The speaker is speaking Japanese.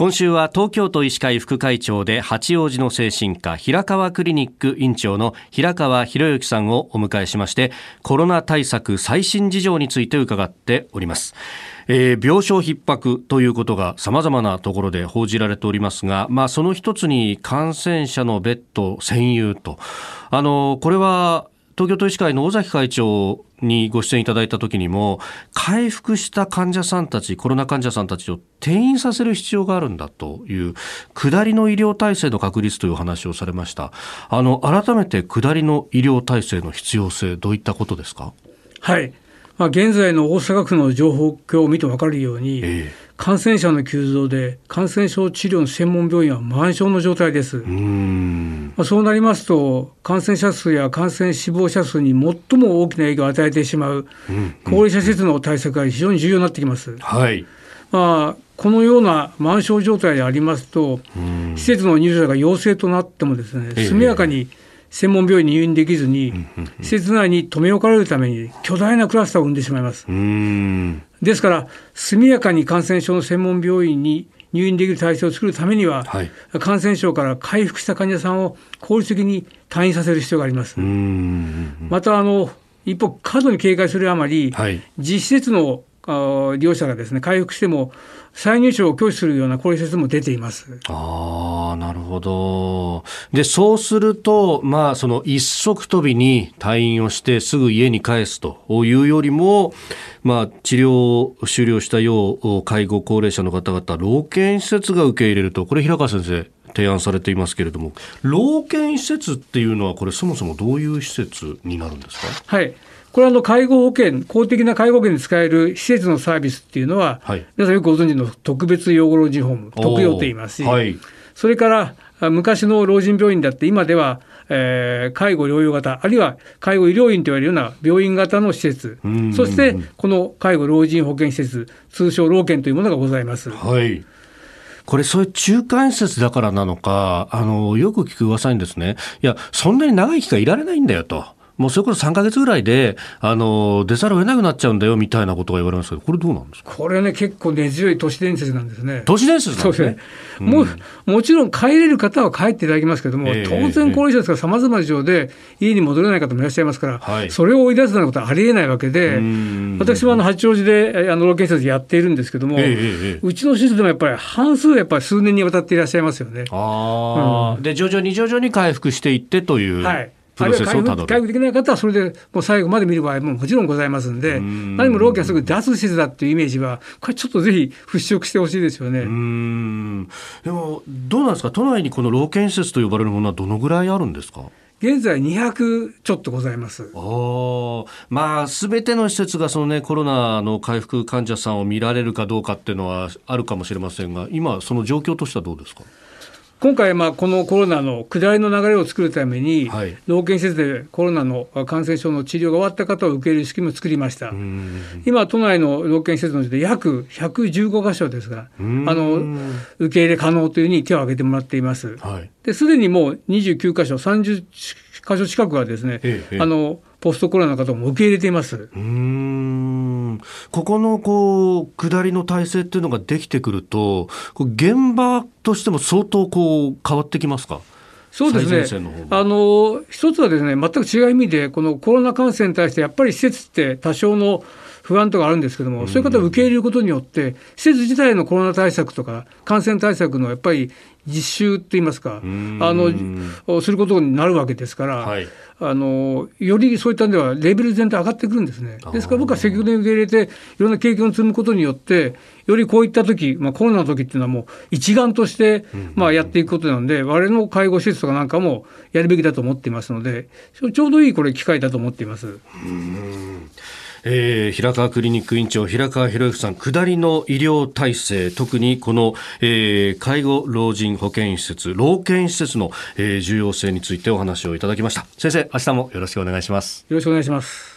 今週は東京都医師会副会長で八王子の精神科平川クリニック院長の平川博之さんをお迎えしましてコロナ対策最新事情について伺っております。えー、病床逼迫ということが様々なところで報じられておりますが、まあ、その一つに感染者のベッド占有と、あの、これは東京都医師会の尾崎会長にご出演いただいた時にも回復した患者さんたちコロナ患者さんたちを転院させる必要があるんだという下りの医療体制の確立という話をされました。あの改めて下りの医療体制の必要性どういったことですか？はい。まあ、現在の大阪府の情報を見て分かるように、えー感染者の急増で感染症治療の専門病院は満床の状態です。まあ、そうなりますと感染者数や感染死亡者数に最も大きな影響を与えてしまう高齢者施設の対策が非常に重要になってきます。はい、まあ、このような満床状態でありますと施設の入所者が陽性となってもですね速やかに、専門病院に入院できずに、施設内に留め置かれるために巨大なクラスターを生んでしまいます。ですから、速やかに感染症の専門病院に入院できる体制を作るためには、はい、感染症から回復した患者さんを効率的に退院させる必要があります。またあの一方、過度に警戒するあまり、はい、実施設の利用者がですね回復しても再入所を拒否するようなこういう説も出ています。あなるほど。でそうすると、まあ、その一足飛びに退院をしてすぐ家に帰すというよりも、まあ、治療を終了した要介護高齢者の方々老健施設が受け入れるとこれ平川先生提案されていますけれども老健施設っていうのはこれそもそもどういう施設になるんですか？はいこれはあの介護保険、公的な介護保険で使える施設のサービスっていうのは、はい、皆さんよくご存知の特別養護老人ホーム、特養と言いますし、はい、それから昔の老人病院だって、今では、えー、介護療養型、あるいは介護医療院と言われるような病院型の施設、そしてこの介護老人保健施設、通称老健というものがございます。はい。これ、そういう中間施設だからなのか、あの、よく聞く噂にですね、いや、そんなに長い期間いられないんだよと。もうそれこそ3か月ぐらいであの出ざるを得なくなっちゃうんだよみたいなことが言われますけど、これ、どうなんですか？これね、結構根強い都市伝説なんですね。都市伝説なんですね。うももちろん帰れる方は帰っていただきますけども、えー、当然、高齢者ですから、さまざまな事情で家に戻れない方もいらっしゃいますから、それを追い出すようなことはありえないわけで、私もあの八王子であの老健施設やっているんですけども、えー、うちの施設でもやっぱり半数、やっぱり数年にわたっていらっしゃいますよね。あうん、で徐々に徐々に回復していってという。はいプロセスをたどる回復できない方はそれでもう最後まで見る場合ももちろんございますんで何も老健はすぐ脱施設だっていうイメージはこれちょっとぜひ払拭してほしいですよね。でもどうなんですか？都内にこの老健施設と呼ばれるものはどのぐらいあるんですか？現在200ちょっとございます。あまあ、すべての施設がその、ね、コロナの回復患者さんを見られるかどうかっていうのはあるかもしれませんが今、その状況としてはどうですか？今回、まあ、このコロナの下りの流れを作るために、はい、老健施設でコロナの感染症の治療が終わった方を受け入れる仕組みを作りました。今、都内の老健施設の時で約115箇所ですが、あの受け入れ可能というふうに手を挙げてもらっています。はい、ですでにもう29箇所、30箇所近くはですね、ええ、あのポストコロナの方も受け入れています。うんここのこう下りの体制っていうのができてくると、現場としても相当こう変わってきますか？そうですね、あの一つはですね全く違う意味で、このコロナ感染に対して、やっぱり施設って多少の不安とかあるんですけども、そういう方を受け入れることによって、施設自体のコロナ対策とか、感染対策のやっぱり実習って言いますか、あのすることになるわけですから、はい、あのよりそういったんではレベル全体上がってくるんですね。ですから僕は積極的に受け入れて、いろんな経験を積むことによって、よりこういった時、まあコロナの時っていうのはもう一丸として、まあやっていくことなんで、我々の介護施設とかなんかもやるべきだと思っていますので、ちょうどいいこれ機会だと思っています。えー、平川クリニック院長平川博之さん下りの医療体制特にこの、えー、介護老人保健施設老健施設の、えー、重要性についてお話をいただきました。先生明日もよろしくお願いします。よろしくお願いします。